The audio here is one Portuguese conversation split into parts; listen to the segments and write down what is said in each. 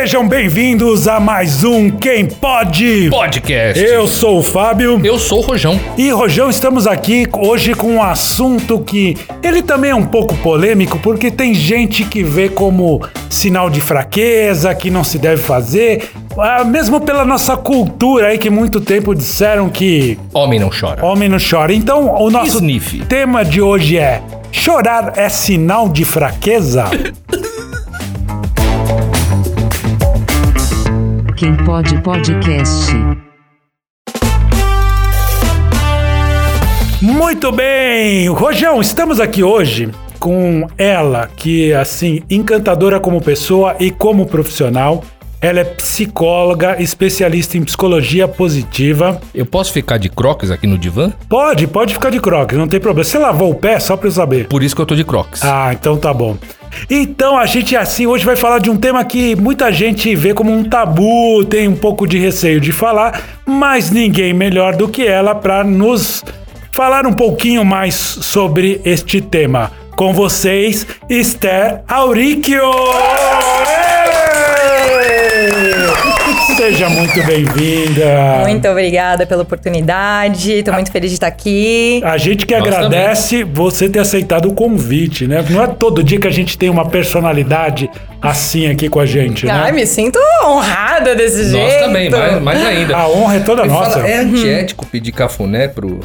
Sejam bem-vindos a mais um Quem Pode Podcast. Eu sou o Fábio. Eu sou o Rojão. E Rojão, estamos aqui hoje com um assunto que ele também é um pouco polêmico, porque tem gente que vê como sinal de fraqueza, que não se deve fazer, ah, mesmo pela nossa cultura aí que muito tempo disseram que Homem não chora. homem não chora. Então, o nosso Sniff. tema de hoje é: chorar é sinal de fraqueza? Quem pode podcast. Muito bem, Rojão, estamos aqui hoje com ela, que é assim, encantadora como pessoa e como profissional. Ela é psicóloga, especialista em psicologia positiva. Eu posso ficar de crocs aqui no divã? Pode, pode ficar de crocs, não tem problema. Você lavou o pé só pra eu saber. Por isso que eu tô de crocs. Ah, então tá bom. Então a gente assim hoje vai falar de um tema que muita gente vê como um tabu, tem um pouco de receio de falar, mas ninguém melhor do que ela para nos falar um pouquinho mais sobre este tema. Com vocês, Esther Auríquio! Seja muito bem-vinda. Muito obrigada pela oportunidade. Tô muito feliz de estar aqui. A gente que Nós agradece você ter aceitado o convite, né? Não é todo dia que a gente tem uma personalidade assim aqui com a gente, né? Ai, me sinto honrada desse jeito. Nós também, mais, mais ainda. A honra é toda nossa. fala, é antiético pedir cafuné pro,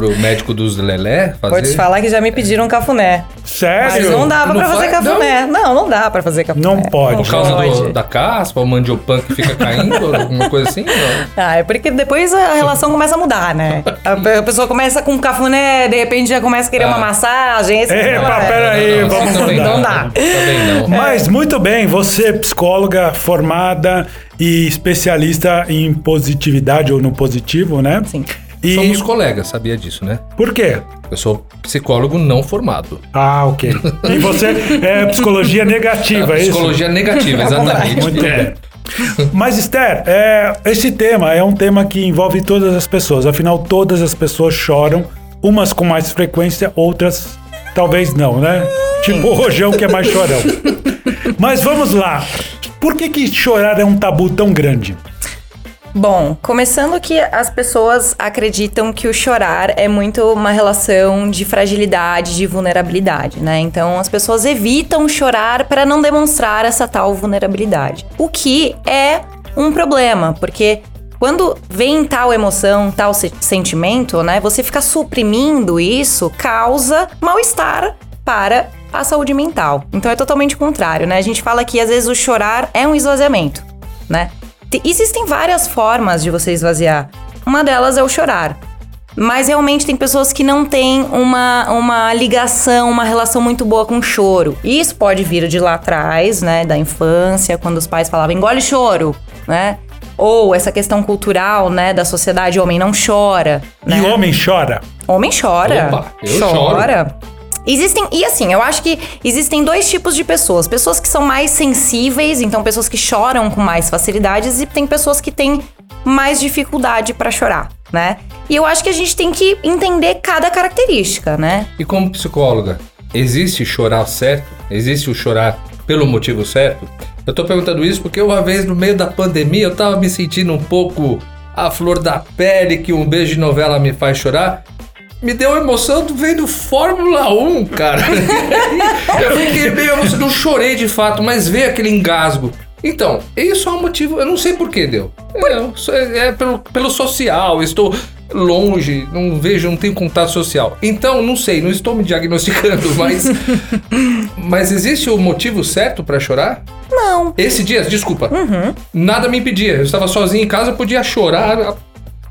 pro médico dos Lelé fazer? Vou te falar que já me pediram cafuné. Mas Sério? não dava Não pra fazer faz- cafuné. Não. não, dá pra fazer cafuné. Não pode. Por causa do- da caspa, o mandiopan que fica caindo, alguma coisa assim? Não. Ah, é porque depois a relação começa a mudar, né? A pe- a pessoa começa com cafuné, de repente já começa a querer uma Ah. massagem. esse Epa, peraí, Não, vamos também mudar. Não dá. Também não. Mas muito bem, você é psicóloga formada e especialista em positividade ou no positivo, né? Sim. E Somos colegas, sabia disso, né? por quê? Eu sou psicólogo não formado. Ah, ok. E você é psicologia negativa, é isso? Psicologia negativa, exatamente. Muito bem. Mas, Esther, é, esse tema é um tema que envolve todas as pessoas. Afinal, todas as pessoas choram, umas com mais frequência, outras talvez não, né? Tipo o Rojão, que é mais chorão. Mas vamos lá. Por que, que chorar é um tabu tão grande? Bom, começando que as pessoas acreditam que o chorar é muito uma relação de fragilidade, de vulnerabilidade, né? Então as pessoas evitam chorar para não demonstrar essa tal vulnerabilidade. O que é um problema, porque quando vem tal emoção, tal se- sentimento, né? Você ficar suprimindo isso causa mal-estar para a saúde mental. Então é totalmente contrário, né? A gente fala que às vezes o chorar é um esvaziamento, né? Te- Existem várias formas de você esvaziar. Uma delas é o chorar. Mas realmente tem pessoas que não têm uma, uma ligação, uma relação muito boa com o choro. Isso pode vir de lá atrás, né? Da infância, quando os pais falavam engole choro, né? Ou essa questão cultural, né? Da sociedade, homem não chora. Né? E o homem chora? Homem chora. Opa, eu chora. Existem, e assim, eu acho que existem dois tipos de pessoas. Pessoas que são mais sensíveis, então pessoas que choram com mais facilidades, e tem pessoas que têm mais dificuldade pra chorar, né? E eu acho que a gente tem que entender cada característica, né? E como psicóloga, existe chorar certo? Existe o chorar pelo motivo certo? Eu tô perguntando isso porque uma vez no meio da pandemia eu tava me sentindo um pouco a flor da pele que um beijo de novela me faz chorar. Me deu emoção vendo Fórmula 1, cara. eu fiquei meio emocionado. Não chorei de fato, mas veio aquele engasgo. Então, isso é um motivo. Eu não sei por que deu. É, é pelo, pelo social. Estou longe, não vejo, não tenho contato social. Então, não sei, não estou me diagnosticando, mas. mas existe o motivo certo pra chorar? Não. Esse dia, desculpa. Nada me impedia. Eu estava sozinho em casa, eu podia chorar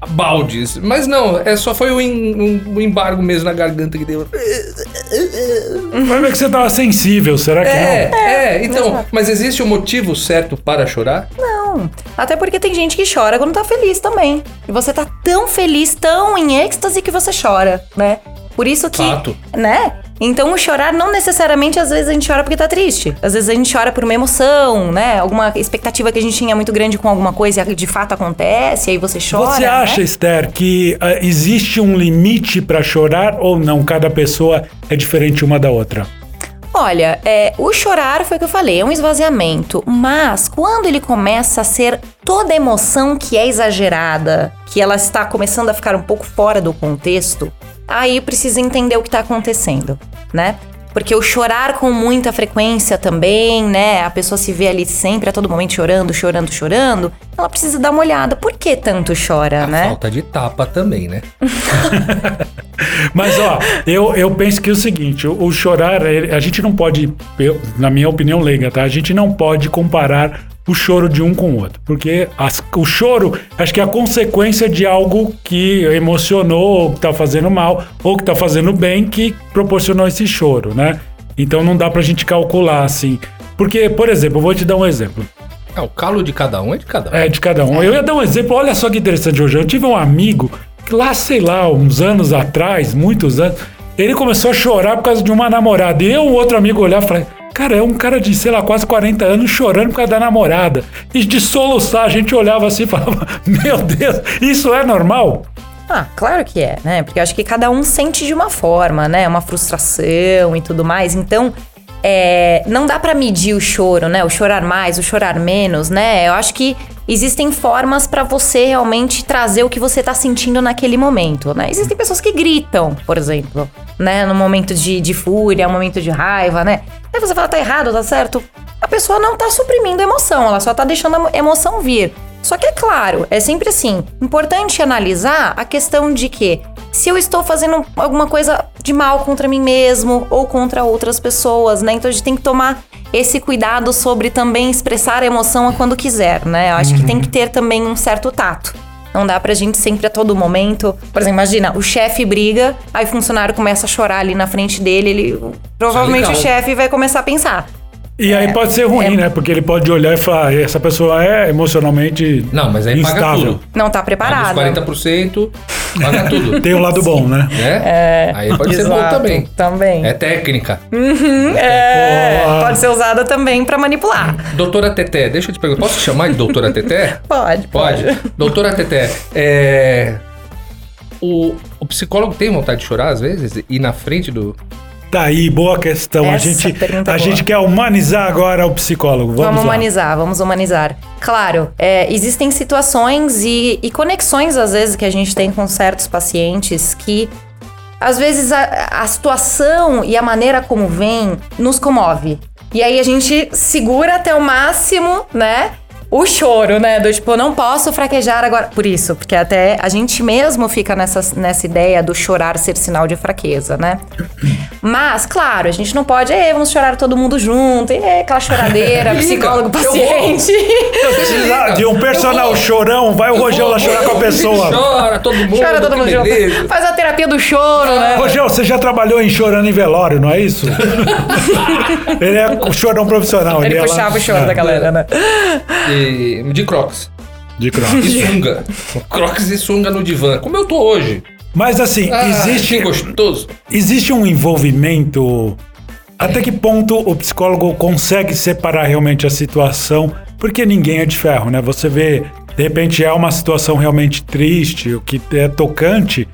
baldes. Mas não, é só foi o, em- um- o embargo mesmo na garganta que deu. Vai ver que você tava sensível, será que É, não? é, então. Exato. Mas existe o motivo certo para chorar? Não. Até porque tem gente que chora quando tá feliz também. E você tá tão feliz, tão em êxtase que você chora, né? Por isso que. Fato. Né? Então o chorar não necessariamente às vezes a gente chora porque tá triste. Às vezes a gente chora por uma emoção, né? Alguma expectativa que a gente tinha muito grande com alguma coisa e de fato acontece, e aí você chora. Você acha, né? Esther, que ah, existe um limite pra chorar ou não? Cada pessoa é diferente uma da outra. Olha, é, o chorar foi o que eu falei, é um esvaziamento. Mas quando ele começa a ser toda emoção que é exagerada, que ela está começando a ficar um pouco fora do contexto, aí precisa entender o que está acontecendo, né? Porque o chorar com muita frequência também, né? A pessoa se vê ali sempre, a todo momento chorando, chorando, chorando. Ela precisa dar uma olhada. Por que tanto chora, A né? falta de tapa também, né? Mas, ó, eu, eu penso que é o seguinte: o, o chorar, a gente não pode, eu- na minha opinião leiga, tá? A gente não pode comparar o choro de um com o outro. Porque as- o choro, acho que é a consequência de algo que emocionou, ou que tá fazendo mal, ou que tá fazendo bem, que proporcionou esse choro, né? Então não dá pra gente calcular assim. Porque, por exemplo, eu vou te dar um exemplo. É, o calo de cada um é de cada um. É, de cada um. Eu ia dar um exemplo, olha só que interessante hoje. Eu tive um amigo que lá, sei lá, uns anos atrás, muitos anos, ele começou a chorar por causa de uma namorada. E eu, um outro amigo, olhar e falei, cara, é um cara de, sei lá, quase 40 anos chorando por causa da namorada. E de soluçar, a gente olhava assim e falava, meu Deus, isso é normal? Ah, claro que é, né? Porque eu acho que cada um sente de uma forma, né? Uma frustração e tudo mais. Então, é, não dá pra medir o choro, né? O chorar mais, o chorar menos, né? Eu acho que existem formas pra você realmente trazer o que você tá sentindo naquele momento, né? Existem pessoas que gritam, por exemplo, né? No momento de, de fúria, no momento de raiva, né? Aí você fala, tá errado, tá certo? A pessoa não tá suprimindo a emoção, ela só tá deixando a emoção vir. Só que é claro, é sempre assim, importante analisar a questão de que se eu estou fazendo alguma coisa de mal contra mim mesmo ou contra outras pessoas, né? Então a gente tem que tomar esse cuidado sobre também expressar a emoção a quando quiser, né? Eu acho que tem que ter também um certo tato. Não dá pra gente sempre a todo momento. Por exemplo, imagina, o chefe briga, aí o funcionário começa a chorar ali na frente dele, ele provavelmente o chefe vai começar a pensar. E aí pode ser ruim, né? Porque ele pode olhar e falar, essa pessoa é emocionalmente Não, mas aí paga instável. tudo. Não tá Paga preparado. os 40%, paga tudo. Tem o lado bom, né? né? aí pode ser bom Exato, também. Também. É técnica. É, Pô. pode ser usada também pra manipular. Doutora Teté, deixa eu te perguntar, posso te chamar de doutora Teté? Pode, Pode. Doutora Teté, é... O, o psicólogo tem vontade de chorar às vezes? Ir na frente do... Tá aí, boa questão. a Essa gente, pergunta a é boa. gente quer humanizar agora o psicólogo. Vamos, Vamos humanizar, vamos humanizar. Claro, é, existem situações e, e conexões, às vezes, que a gente tem com certos pacientes que, às vezes, a, a situação e a maneira como vem nos comove. E aí a gente segura até o máximo, né? O choro, né? Do tipo, eu não posso fraquejar agora. Por isso, porque até a gente mesmo fica nessa, nessa ideia do chorar ser sinal de fraqueza, né? Mas, claro, a gente não pode, "Ê, vamos chorar todo mundo junto, e aquela choradeira, psicólogo, paciente. Precisa de um personal chorão, vai o Rogel lá chorar com a pessoa. Chora todo mundo. Chora todo que mundo junto. Faz a terapia do choro, né? Rogel, você já trabalhou em chorando em velório, não é isso? ele é o chorão profissional. Ele é lá- puxava o choro é, da galera, né? De crocs. De cross. E sunga. crocs e sunga no divã. Como eu tô hoje. Mas assim, Ah, existe, gostoso. existe um envolvimento. Até que ponto o psicólogo consegue separar realmente a situação? Porque ninguém é de ferro, né? Você vê, de repente é uma situação realmente triste, o que é tocante.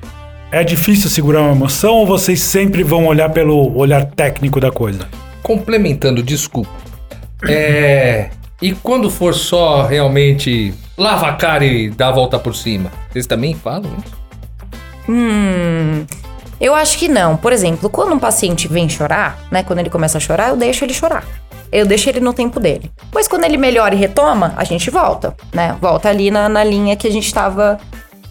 É difícil segurar uma emoção ou vocês sempre vão olhar pelo olhar técnico da coisa? Complementando, desculpa. É. E quando for só realmente lava a cara e dá a volta por cima? Vocês também falam isso? Hum. Eu acho que não. Por exemplo, quando um paciente vem chorar, né? Quando ele começa a chorar, eu deixo ele chorar. Eu deixo ele no tempo dele. Pois quando ele melhora e retoma, a gente volta, né? Volta ali na, na linha que a gente tava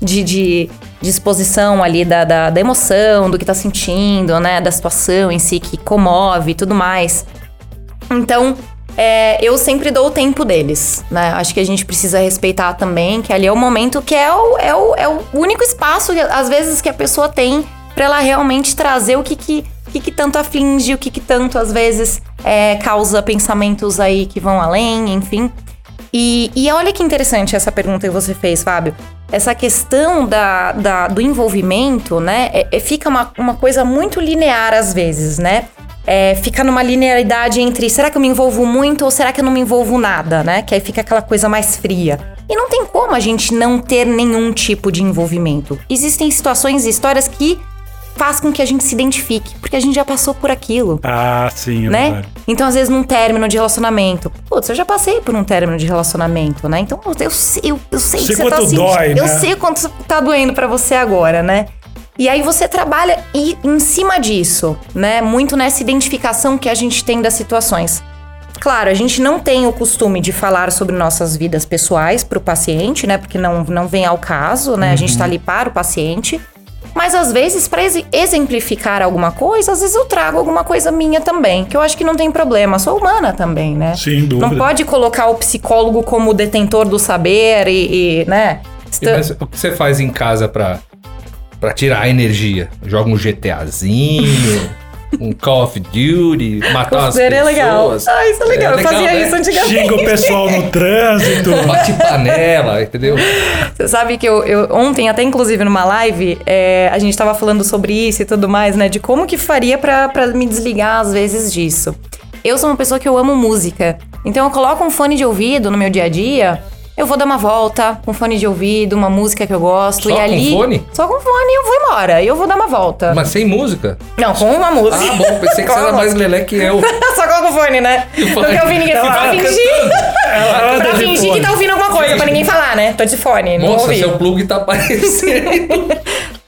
de, de disposição ali da, da, da emoção, do que tá sentindo, né? Da situação em si que comove e tudo mais. Então, é, eu sempre dou o tempo deles, né? Acho que a gente precisa respeitar também que ali é o momento que é o, é o, é o único espaço, que, às vezes, que a pessoa tem pra ela realmente trazer o que que, que, que tanto aflige, o que, que tanto, às vezes, é, causa pensamentos aí que vão além, enfim. E, e olha que interessante essa pergunta que você fez, Fábio. Essa questão da, da- do envolvimento, né? é- é- fica uma, uma coisa muito linear às vezes, né? É, fica numa linearidade entre será que eu me envolvo muito ou será que eu não me envolvo nada, né? Que aí fica aquela coisa mais fria. E não tem como a gente não ter nenhum tipo de envolvimento. Existem situações e histórias que faz com que a gente se identifique, porque a gente já passou por aquilo. Ah, sim, é Né? verdade. Então, às vezes, num término de relacionamento. Putz, eu já passei por um término de relacionamento, né? Então, eu sei, eu, eu sei, Sei que você tá sentindo. dói, eu né? sei o quanto tá doendo pra você agora, né? E aí você trabalha e, em cima disso, né? Muito nessa identificação que a gente tem das situações. Claro, a gente não tem o costume de falar sobre nossas vidas pessoais pro paciente, né? Porque não, não vem ao caso, né? A gente tá ali para o paciente. Mas às vezes, para exemplificar alguma coisa, às vezes eu trago alguma coisa minha também, que eu acho que não tem problema. Sou humana também, né? Sem dúvida. Não pode colocar o psicólogo como detentor do saber e, e, né? Mas o que você faz em casa pra, pra tirar a energia? Joga um GTAzinho, um Call of Duty, matar umas Seria legal. pessoas. Ah, isso é legal. eu fazia né? isso antigamente. Xinga o pessoal no trânsito. Bate panela, entendeu? Você sabe que eu, eu- ontem, até inclusive numa live, é, a gente tava falando sobre isso e tudo mais, né? De como que faria pra me desligar às vezes disso. Eu sou uma pessoa que eu amo música. Então eu coloco um fone de ouvido no meu dia a dia. Eu vou dar uma volta com fone de ouvido, uma música que eu gosto. Só e com ali. fone? Só com fone eu vou embora. E eu vou dar uma volta. Mas sem música. Não, com uma música. Ah, bom, pensei que você era mais lelé que eu. Só coloca o fone, né? Não quer ouvir ninguém. Ela pra fica fingir, Ela anda pra fingir que tá ouvindo alguma coisa, pra ninguém falar, né? Tô de fone, não Nossa, ouvi. seu plug tá aparecendo.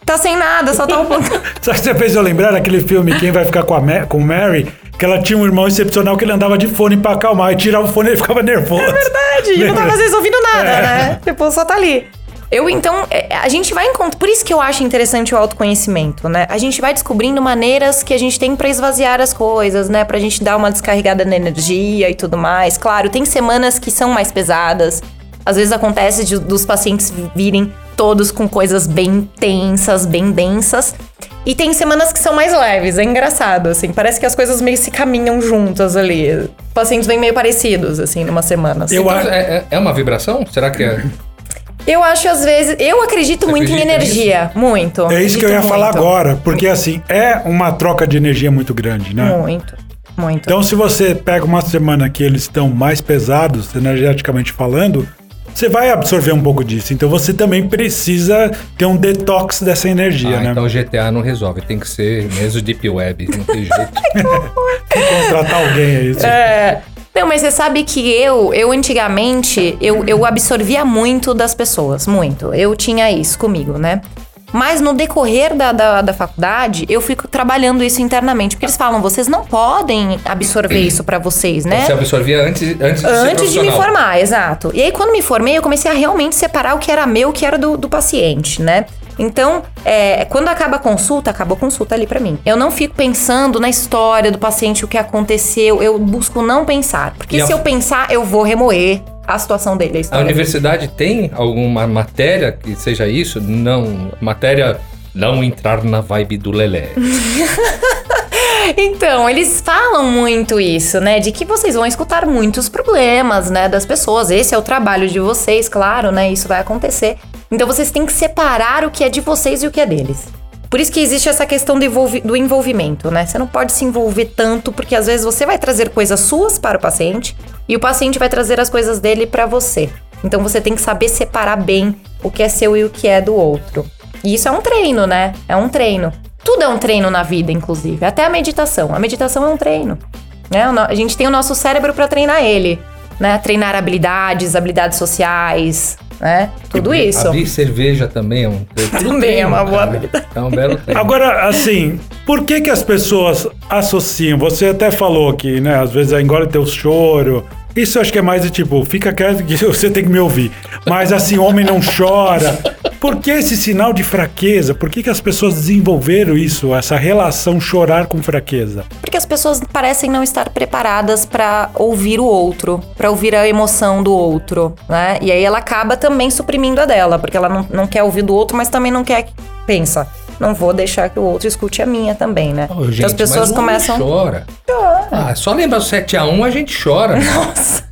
Tá sem nada, só tá um pouco. Sabe que você fez eu lembrar daquele filme Quem Vai Ficar com, a Ma com Mary? Que ela tinha um irmão excepcional que ele andava de fone pra acalmar. E tirava o fone e ele ficava nervoso. É verdade. E não tava às vezes ouvindo nada, É. né? Tipo, só tá ali. Eu, então, é, a gente vai encontrar. Por isso que eu acho interessante o autoconhecimento, né? A gente vai descobrindo maneiras que a gente tem pra esvaziar as coisas, né? Pra gente dar uma descarregada na energia e tudo mais. Claro, tem semanas que são mais pesadas. Às vezes acontece de- dos pacientes virem todos com coisas bem tensas, bem densas. E tem semanas que são mais leves, é engraçado, assim. Parece que as coisas meio se caminham juntas ali. Pacientes bem meio parecidos, assim, numa semana. assim. Eu acho- é, é- é uma vibração? Será que é? Eu acho, às vezes. Eu acredito Você muito em energia. Muito. É isso que eu ia acredito falar muito. agora. Porque assim, é uma troca de energia muito grande, né? Muito. Muito. Então, se você pega uma semana que eles estão mais pesados, energeticamente falando, você vai absorver um pouco disso. Então, você também precisa ter um detox dessa energia, Ah, né? então o GTA não resolve. Tem que ser mesmo Deep Web. Não tem jeito. Contratar alguém aí. É. Não, mas você sabe que eu, eu antigamente, eu, eu absorvia muito das pessoas, muito. Eu tinha isso comigo, né? Mas no decorrer da, da, da faculdade, eu fico trabalhando isso internamente. Porque eles falam, vocês não podem absorver isso pra vocês, né? Você absorvia antes, antes de Antes de me formar, exato. E aí, quando me formei, eu comecei a realmente separar o que era meu e o que era do, do paciente, né? Então, é, quando acaba a consulta, acaba a consulta ali pra mim. Eu não fico pensando na história do paciente, o que aconteceu. Eu busco não pensar. Porque E a- se eu pensar, eu vou remoer a situação dele, a A universidade tem alguma matéria que seja isso? Não. Matéria não entrar na vibe do Lelé. Então, eles falam muito isso, né? De que vocês vão escutar muitos problemas, né? Das pessoas. Esse é o trabalho de vocês, claro, né? Isso vai acontecer. Então, vocês têm que separar o que é de vocês e o que é deles. Por isso que existe essa questão do, do envolvimento, né? Você não pode se envolver tanto, porque às vezes você vai trazer coisas suas para o paciente e o paciente vai trazer as coisas dele para você. Então, você tem que saber separar bem o que é seu e o que é do outro. E isso é um treino, né? É um treino. Tudo é um treino na vida, inclusive. Até a meditação. A meditação é um treino. Né? A gente tem o nosso cérebro para treinar ele. Né? Treinar habilidades, habilidades sociais, né? Tudo isso. Abrir cerveja também é um tudo Também é uma boa habilidade. É um belo treino. Agora, assim, por que que as pessoas associam? Você até falou que, né, às vezes engole teu choro. Isso eu acho que é mais de tipo, fica quieto que você tem que me ouvir. Mas assim, homem não chora. Por que esse sinal de fraqueza? Por que que as pessoas desenvolveram isso, essa relação chorar com fraqueza? Porque as pessoas parecem não estar preparadas para ouvir o outro, para ouvir a emoção do outro, né? E aí ela acaba também suprimindo a dela, porque ela não, não quer ouvir do outro, mas também não quer que. Pensa, não vou deixar que o outro escute a minha também, né? Ô, gente, então as pessoas começam. chora. Ah, só lembra o 7x1 a gente chora.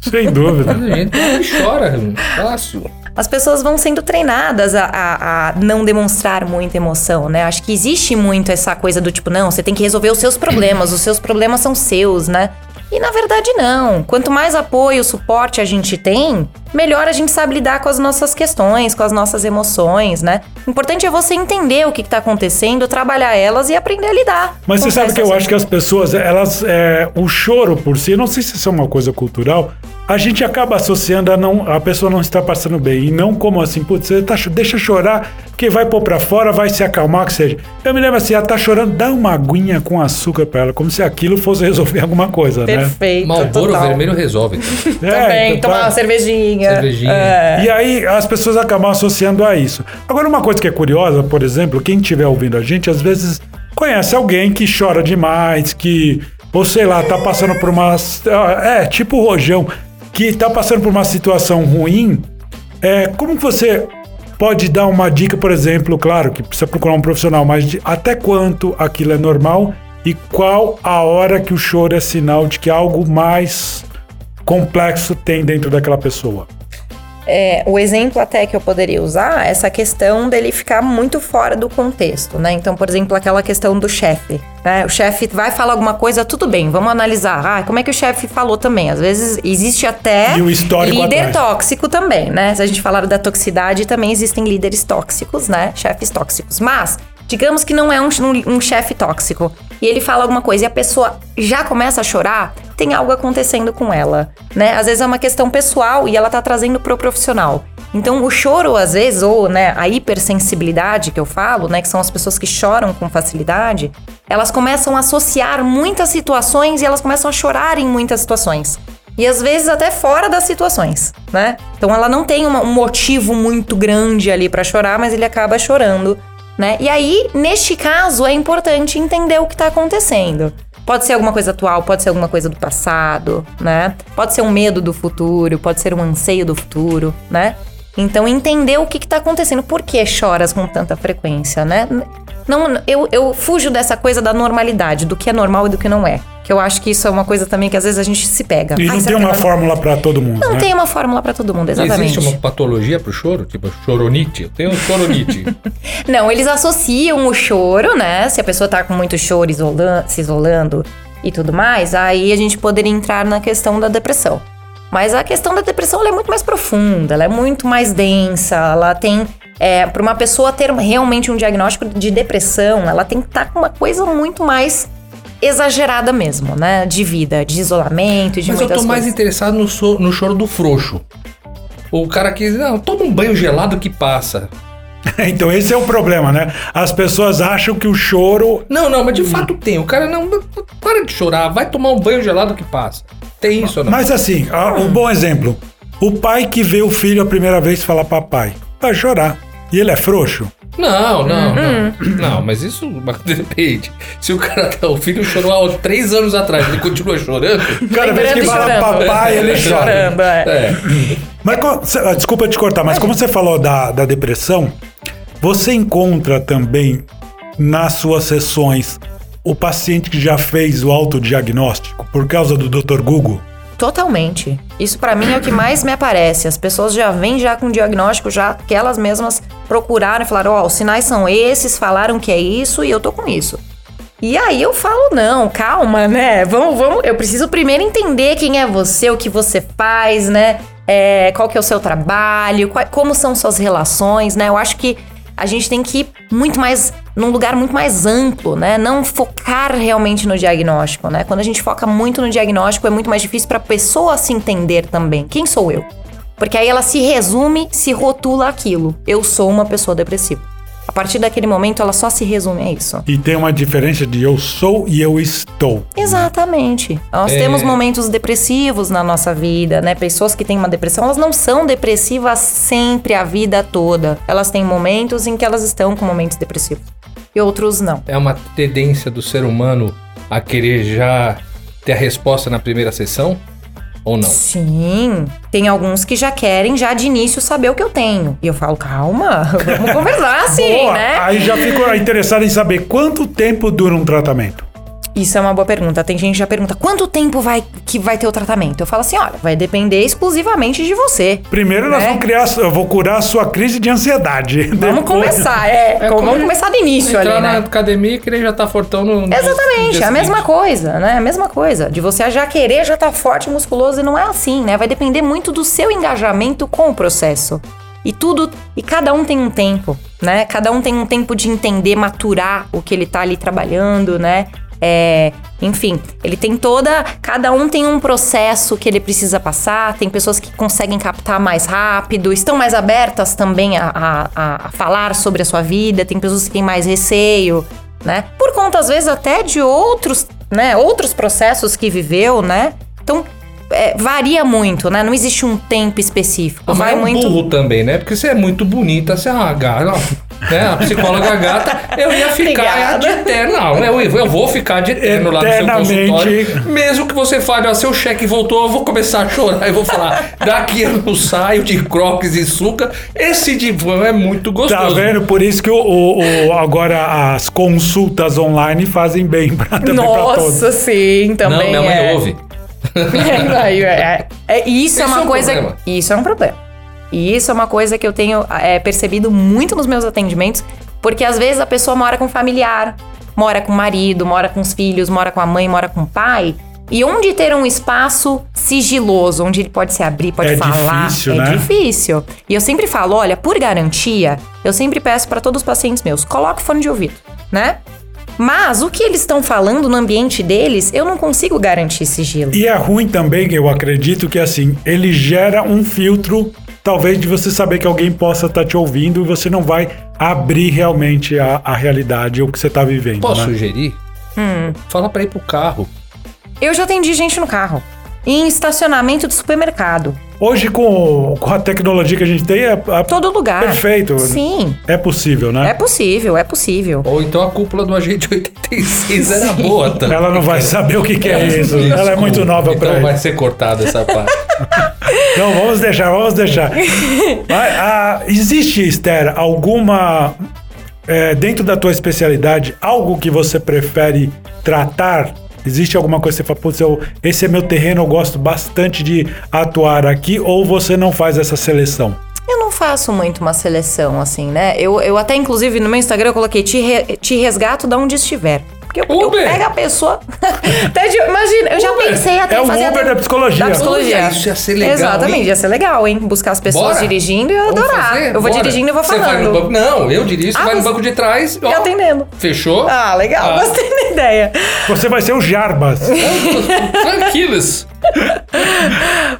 Sem dúvida. A gente, a gente chora. Fácil. As pessoas vão sendo treinadas a, a- a não demonstrar muita emoção, né? Acho que existe muito essa coisa do tipo, não, você tem que resolver os seus problemas, os seus problemas são seus, né? E na verdade não. Quanto mais apoio, suporte a gente tem, melhor a gente sabe lidar com as nossas questões, com as nossas emoções, né? O importante é você entender o que está acontecendo, trabalhar elas e aprender a lidar. Mas você sabe que eu acho que as pessoas, elas, é, o choro por si, não sei se isso é uma coisa cultural, a gente acaba associando a não, a pessoa não está passando bem e não como assim, putz, você tá, deixa chorar, que vai pôr pra fora, vai se acalmar, que seja. Eu me lembro assim, ela tá chorando, dá uma aguinha com açúcar pra ela, como se aquilo fosse resolver alguma coisa, né? Perfeito. Malboro total. vermelho resolve. então. É, Também, então tomar tá. uma cervejinha. Cervejinha. É. E aí as pessoas acabam associando a isso. Agora, uma coisa que é curiosa, por exemplo, quem estiver ouvindo a gente, às vezes conhece alguém que chora demais, que, ou sei lá, tá passando por uma. É, tipo o Rojão, que tá passando por uma situação ruim. É, como você pode dar uma dica, por exemplo, claro que precisa procurar um profissional, mas de até quanto aquilo é normal e qual a hora que o choro é sinal de que algo mais complexo tem dentro daquela pessoa? É, o exemplo até que eu poderia usar é essa questão dele ficar muito fora do contexto, né? Então, por exemplo, aquela questão do chefe, né? O chefe vai falar alguma coisa, tudo bem, vamos analisar. Ah, como é que o chefe falou também? Às vezes existe até histórico líder atrás. tóxico também, né? Se a gente falar da toxicidade, também existem líderes tóxicos, né? Chefes tóxicos. Mas, digamos que não é um, um, um chefe tóxico e ele fala alguma coisa e a pessoa já começa a chorar, tem algo acontecendo com ela, né? Às vezes é uma questão pessoal e ela tá trazendo pro profissional. Então, o choro, às vezes, ou né, a hipersensibilidade que eu falo, né, que são as pessoas que choram com facilidade, elas começam a associar muitas situações e elas começam a chorar em muitas situações. E às vezes até fora das situações, né? Então ela não tem uma- um motivo muito grande ali pra chorar, mas ele acaba chorando, né? E aí, neste caso, é importante entender o que tá acontecendo. Pode ser alguma coisa atual, pode ser alguma coisa do passado, né? Pode ser um medo do futuro, pode ser um anseio do futuro, né? Então, entender o que, que tá acontecendo. Por que choras com tanta frequência, né? Não, eu, eu fujo dessa coisa da normalidade, do que é normal e do que não é. Que eu acho que isso é uma coisa também que às vezes a gente se pega. E Ai, não tem uma é normal? fórmula pra todo mundo, Não né? tem uma fórmula pra todo mundo, Não exatamente. existe uma patologia pro choro? Tipo choronite? Eu tenho choronite. Não, eles associam o choro, né? Se a pessoa tá com muito choro, isolan- se isolando e tudo mais, aí a gente poderia entrar na questão da depressão. Mas a questão da depressão ela é muito mais profunda, ela é muito mais densa, ela tem. É, para uma pessoa ter realmente um diagnóstico de depressão, ela tem que estar com uma coisa muito mais exagerada mesmo, né? De vida, de isolamento, de Mas eu tô mais coisas. interessado no, so- no choro do frouxo. O cara que, não, toma um banho gelado que passa. Então esse é o problema, né? As pessoas acham que o choro. Não, não, mas de fato tem. O cara, não, para de chorar, vai tomar um banho gelado que passa. Tem isso ou não? Mas assim, um bom exemplo. O pai que vê o filho a primeira vez falar papai, vai chorar. E ele é frouxo? Não, não, Uhum. não. Não, mas isso depende. Se o cara, tá- o filho chorou há três anos atrás, ele continua chorando. Cada vez que fala chorando. papai, ele chora. Chorando, é. É. Mas ah, desculpa te cortar, mas como você falou da, da depressão, você encontra também nas suas sessões o paciente que já fez o autodiagnóstico por causa do Dr. Google? Totalmente. Isso pra mim é o que mais me aparece. As pessoas já vêm já com diagnóstico, já que elas mesmas procuraram e falaram, ó, os sinais são esses, falaram que é isso e eu tô com isso. E aí eu falo, não, calma, né? Vamos, vamos. Eu preciso primeiro entender quem é você, o que você faz, né? É, qual que é o seu trabalho, qual- como são suas relações, né? Eu acho que a gente tem que ir muito mais num lugar muito mais amplo, né? Não focar realmente no diagnóstico, né? Quando a gente foca muito no diagnóstico, é muito mais difícil para a pessoa se entender também. Quem sou eu? Porque aí ela se resume, se rotula aquilo. Eu sou uma pessoa depressiva. A partir daquele momento, ela só se resume a isso. E tem uma diferença de eu sou e eu estou. Exatamente. Nós É. temos momentos depressivos na nossa vida, né? Pessoas que têm uma depressão, elas não são depressivas sempre a vida toda. Elas têm momentos em que elas estão com momentos depressivos. E outros não. É uma tendência do ser humano a querer já ter a resposta na primeira sessão? Ou não? Sim, tem alguns que já querem já de início saber o que eu tenho. E eu falo, calma, vamos conversar assim, Boa! né? Aí já fico interessado em saber quanto tempo dura um tratamento. Isso é uma boa pergunta. Tem gente que já pergunta quanto tempo vai que vai ter o tratamento. Eu falo assim, olha, vai depender exclusivamente de você. Primeiro nós né? vamos criar, eu vou curar a sua crise de ansiedade. Vamos Depois- começar, é. É vamos começar do início Entrar ali, na né? academia e querer já tá fortão no. no Exatamente, é a mesma coisa, né? A mesma coisa. De você já querer já tá forte, musculoso, e não é assim, né? Vai depender muito do seu engajamento com o processo. E tudo, e cada um tem um tempo, né? Cada um tem um tempo de entender, maturar o que ele tá ali trabalhando, né? É, enfim, ele tem toda. Cada um tem um processo que ele precisa passar. Tem pessoas que conseguem captar mais rápido, estão mais abertas também a, a- a- falar sobre a sua vida. Tem pessoas que têm mais receio, né? Por conta, às vezes, até de outros, né? Outros processos que viveu, né? Então, é, varia muito, né? Não existe um tempo específico. Mas Vai é um muito. burro também, né? Porque você é muito bonita, você é ó, né? A psicóloga gata, eu ia ficar Obrigada. de eterno. Não, eu, eu vou ficar de eterno lá no seu Eternamente. consultório. Mesmo que você fale, ó, seu cheque voltou, eu vou começar a chorar e vou falar, daqui eu não saio de croques e suca. Esse divã é muito gostoso. Tá vendo? Por isso que o, o- o- agora as consultas online fazem bem pra, também pra todos. Nossa, sim, Não, também. minha mãe é. ouve. é, é, é, isso, é Isso uma é um coisa. problema. Isso é um problema. E isso é uma coisa que eu tenho é, percebido muito nos meus atendimentos, porque às vezes a pessoa mora com um familiar, mora com o marido, mora com os filhos, mora com a mãe, mora com o pai. E onde ter um espaço sigiloso, onde ele pode se abrir, pode É falar, difícil, é né? difícil. E eu sempre falo, olha, por garantia, eu sempre peço para todos os pacientes meus, coloque fone de ouvido, né? Mas o que eles estão falando no ambiente deles, eu não consigo garantir sigilo. E é ruim também, eu acredito que assim, ele gera um filtro, talvez de você saber que alguém possa estar te ouvindo e você não vai abrir realmente a, a realidade, o que você está vivendo. Posso né? sugerir? Hum. Fala pra ir pro carro. Eu já atendi gente no carro. Em estacionamento de supermercado. Hoje, com, com a tecnologia que a gente tem, é, é Todo lugar. perfeito. Sim. É possível, né? É possível, é possível. Ou então a cúpula do Agente 86 era boa também. Ela não vai saber o que, que é isso. Ela é muito nova então pra Então vai isso. ser cortada essa parte. Não, vamos deixar, vamos deixar. Ah, existe, Esther, alguma. é, dentro da tua especialidade, algo que você prefere tratar? Existe alguma coisa que você fala, putz, esse é meu terreno, eu gosto bastante de atuar aqui, ou você não faz essa seleção? Eu não faço muito uma seleção, assim, né? Eu, eu até, inclusive, no meu Instagram eu coloquei te, re- te resgato de onde estiver. Porque eu, eu pego a pessoa. Até de- imagina, eu já Uber. pensei até É em o fazer. Uber da psicologia. Da psicologia. Olha, isso ia ser legal, Exatamente, hein? ia ser legal, hein? Buscar as pessoas Bora? dirigindo e eu Vamos adorar. fazer? Eu vou Bora. dirigindo e vou Você vai no falando. banco? Não, eu dirijo. Você Ah, vai no você- banco de trás. E atendendo. Fechou? Ah, legal, Ah. gostei da ideia. Você vai ser o Jarbas. Tranquilos.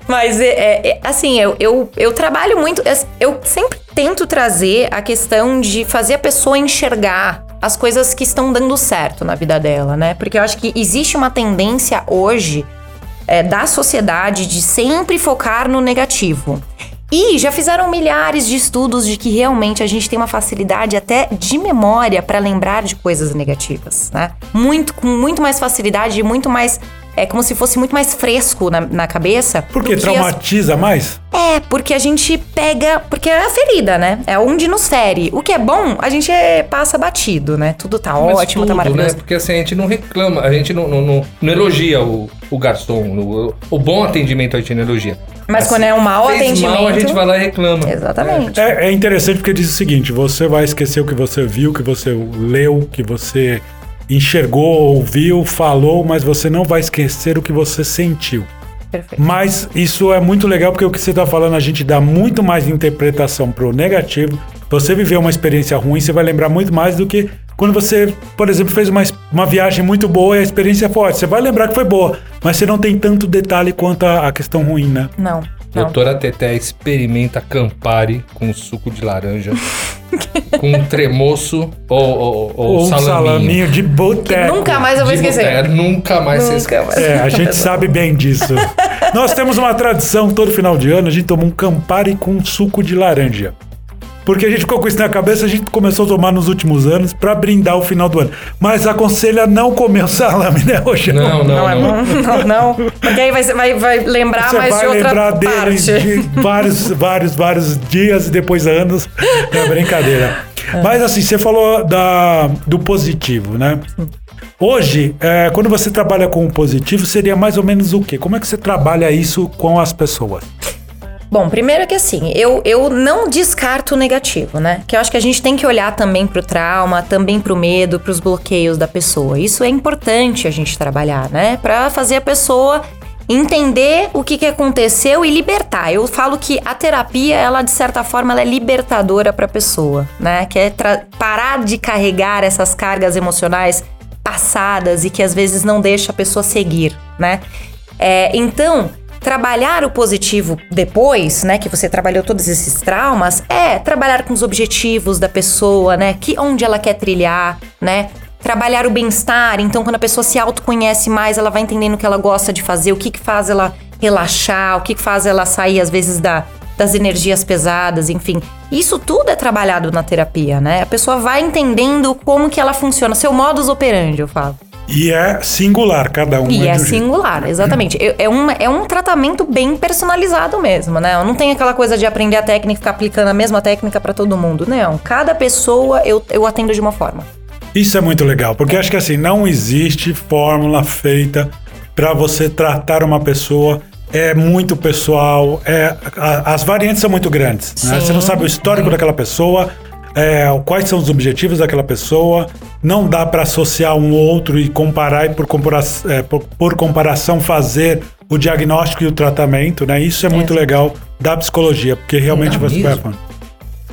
Mas, é, é, é, assim, eu, eu, eu trabalho muito. Eu sempre tento trazer a questão de fazer a pessoa enxergar as coisas que estão dando certo na vida dela, né? Porque eu acho que existe uma tendência hoje é, da sociedade de sempre focar no negativo. E já fizeram milhares de estudos de que realmente a gente tem uma facilidade até de memória para lembrar de coisas negativas, né? Muito, com muito mais facilidade e muito mais. É como se fosse muito mais fresco na, na cabeça. Porque do que as- traumatiza mais? é, porque a gente pega. Porque é a ferida, né? É onde nos fere. O que é bom, a gente é- passa batido, né? Tudo tá Mas ótimo, tudo, tá maravilhoso. Né? Porque assim, a gente não reclama, a gente não, não, não, não elogia o, o garçom. O, o bom atendimento a gente não elogia. Mas quando é um mau atendimento- mal, a gente vai lá e reclama. Exatamente. É, é interessante porque diz o seguinte: você vai esquecer o que você viu, o que você leu, o que você enxergou, ouviu, falou, mas você não vai esquecer o que você sentiu. Perfeito. Mas isso é muito legal porque o que você está falando, a gente dá muito mais interpretação pro negativo. Você viveu uma experiência ruim, você vai lembrar muito mais do que quando você, por exemplo, fez uma, uma viagem muito boa e a experiência é forte. Você vai lembrar que foi boa, mas você não tem tanto detalhe quanto a, a questão ruim, né? Não. Não. Doutora Teté experimenta Campari com suco de laranja, com tremoço ou, ou, ou, Ou um salaminho. salaminho de boteco. Nunca mais eu vou De esquecer. boteco, Nunca mais você Nunca esquece. mais. É, a gente sabe bem disso. Nós temos uma tradição todo final de ano, a gente toma um Campari com suco de laranja. Porque a gente ficou com isso na cabeça, a gente começou a tomar nos últimos anos pra brindar o final do ano. Mas aconselha não comer o salame, né, hoje? Não, não, Não, é não. bom? Não, não. Porque aí vai, vai, vai lembrar Você mais vai de outra lembrar dele parte. de vários, vários, vários dias e depois anos. É brincadeira. Mas assim, você falou da, do positivo, né? Hoje, é, quando você trabalha com o positivo, seria mais ou menos o quê? Como é que você trabalha isso com as pessoas? Bom, primeiro que assim, eu, eu não descarto o negativo, né? Que eu acho que a gente tem que olhar também pro trauma, também pro medo, pros bloqueios da pessoa. Isso é importante a gente trabalhar, né? Pra fazer a pessoa entender o que, que aconteceu e libertar. Eu falo que a terapia, ela de certa forma, ela é libertadora para a pessoa, né? Que é parar de carregar essas cargas emocionais passadas e que às vezes não deixa a pessoa seguir, né? É, então, trabalhar o positivo depois, né, que você trabalhou todos esses traumas, é trabalhar com os objetivos da pessoa, né, que onde ela quer trilhar, né? Trabalhar o bem-estar, então quando a pessoa se autoconhece mais, ela vai entendendo o que ela gosta de fazer, o que, que faz ela relaxar, o que, que faz ela sair às vezes da, das energias pesadas, enfim. Isso tudo é trabalhado na terapia, né? A pessoa vai entendendo como que ela funciona, seu modus operandi, eu falo. E é singular, cada um. E é, é singular, jeito. exatamente. É, um, é um tratamento bem personalizado mesmo, né? Não tem aquela coisa de aprender a técnica e ficar aplicando a mesma técnica para todo mundo. Não. Cada pessoa eu, eu atendo de uma forma. Isso é muito legal, porque acho que assim, não existe fórmula feita para você tratar uma pessoa. É muito pessoal, é, a, as variantes são muito grandes. Né? Você não sabe o histórico daquela pessoa, é, quais são os objetivos daquela pessoa. Não dá para associar um outro e comparar e por, comparação, é, por, por, comparação fazer o diagnóstico e o tratamento, né? Isso é muito é. legal da psicologia, porque realmente você vai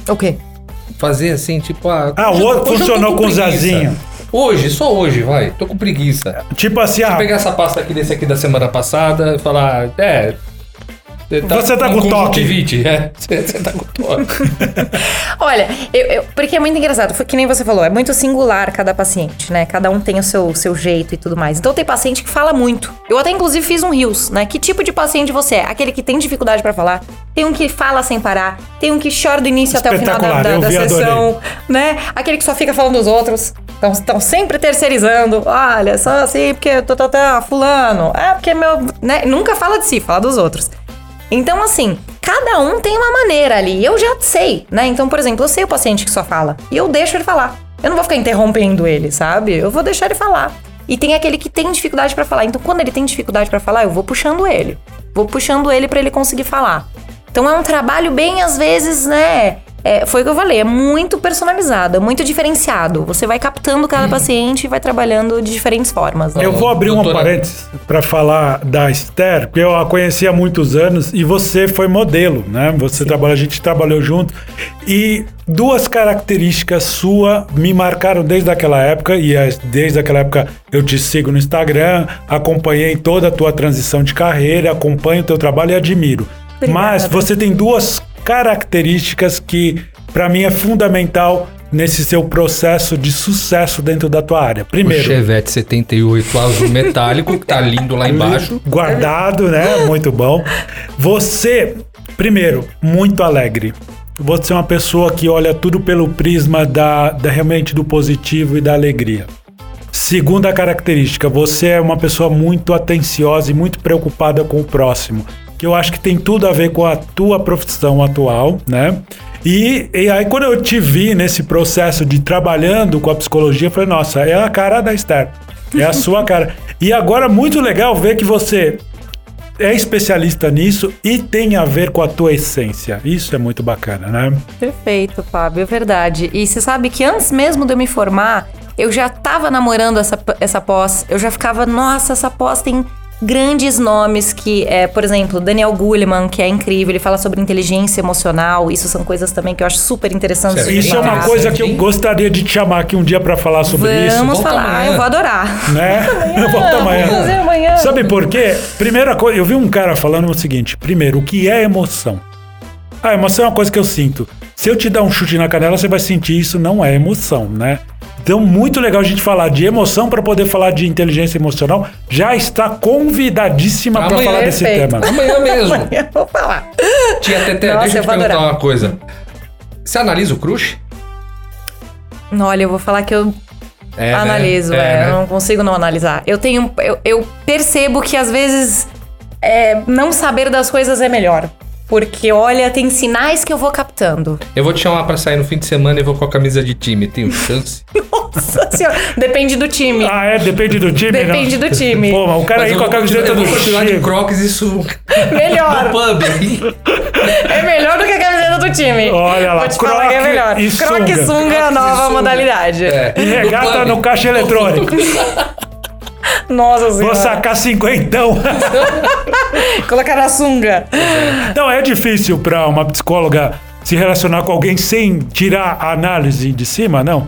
O quê? Fazer assim, tipo, ah, ah o outro funcionou com o Zazinho. Hoje, só hoje, vai. Tô com preguiça. Tipo assim, ah. pegar essa pasta aqui desse aqui da semana passada e falar, é, Tá você tá com, com toque. 20, é. Você tá com toque. Olha, eu, eu, porque é muito engraçado. Foi que nem você falou, é muito singular cada paciente, né? Cada um tem o seu, seu jeito e tudo mais. Então tem paciente que fala muito. Eu até inclusive fiz um rios, né? Que tipo de paciente você é? Aquele que tem dificuldade para falar, tem um que fala sem parar, tem um que chora do início até o final da, da, da sessão, né? Aquele que só fica falando dos outros. Estão sempre terceirizando. Olha, só assim, porque tô, tô, tô, fulano. É, porque meu. Né? Nunca fala de si, fala dos outros. Então, assim, cada um tem uma maneira ali. Eu já sei, né? Então, por exemplo, eu sei o paciente que só fala. E eu deixo ele falar. Eu não vou ficar interrompendo ele, sabe? Eu vou deixar ele falar. E tem aquele que tem dificuldade para falar. Então, quando ele tem dificuldade para falar, eu vou puxando ele. Vou puxando ele para ele conseguir falar. Então, é um trabalho bem, às vezes, né? É, foi o que eu falei, é muito personalizado, é muito diferenciado. Você vai captando cada hum. paciente e vai trabalhando de diferentes formas. Né? Eu vou abrir um parênteses para falar da Esther, porque eu a conheci há muitos anos e você foi modelo, né? Você trabalhou, a gente trabalhou junto. E duas características sua me marcaram desde aquela época, e desde aquela época eu te sigo no Instagram, acompanhei toda a tua transição de carreira, acompanho o teu trabalho e admiro. Obrigada. Mas você tem duas características que para mim é fundamental nesse seu processo de sucesso dentro da tua área. Primeiro, o Chevette 78 azul metálico que tá lindo lá embaixo, guardado, né? Muito bom. Você, primeiro, muito alegre. Você é uma pessoa que olha tudo pelo prisma da, da realmente do positivo e da alegria. Segunda característica, você é uma pessoa muito atenciosa e muito preocupada com o próximo que eu acho que tem tudo a ver com a tua profissão atual, né? E, e aí, quando eu te vi nesse processo de trabalhando com a psicologia, eu falei, nossa, é a cara da Esther. É a sua cara. E agora, muito legal ver que você é especialista nisso e tem a ver com a tua essência. Isso é muito bacana, né? Perfeito, Fábio, é verdade. E você sabe que antes mesmo de eu me formar, eu já estava namorando essa, essa pós. Eu já ficava, nossa, essa pós tem grandes nomes que, é, por exemplo, Daniel Goleman, que é incrível, ele fala sobre inteligência emocional. Isso são coisas também que eu acho super interessantes. Isso é uma coisa que eu gostaria de te chamar aqui um dia para falar sobre Vamos isso. Vamos falar, amanhã. eu vou adorar. Né? amanhã. Vamos fazer amanhã. Sabe por quê? Primeira coisa, eu vi um cara falando o seguinte: primeiro, o que é emoção? A emoção é uma coisa que eu sinto. Se eu te dar um chute na canela, você vai sentir isso, não é emoção, né? Então, muito legal a gente falar de emoção para poder falar de inteligência emocional. Já está convidadíssima para falar desse tema. Amanhã mesmo. Amanhã vou falar. Tia Tete, deixa eu te perguntar uma coisa. Você analisa o crush? Olha, eu vou falar que eu é, né? analiso, né? é, é, né? não consigo não analisar. Eu tenho, eu, eu percebo que às vezes é, não saber das coisas é melhor. Porque, olha, tem sinais que eu vou captando. Eu vou te chamar pra sair no fim de semana e vou com a camisa de time. Tenho chance? Nossa senhora. Depende do time. Ah, é? Depende do time, não? Depende do time. Pô, mas o cara Mas aí com a camiseta do continuar de. Crocs isso Melhor. no pub. É melhor do que a camiseta do time. Olha lá, Vou te falar que é croque melhor. e Croque e sunga. sunga é a nova sunga. modalidade. É. E regata no caixa eletrônico. Nossa Vou senhora. sacar cinquentão. Colocar na sunga. Não, é difícil pra uma psicóloga se relacionar com alguém sem tirar a análise de cima, não?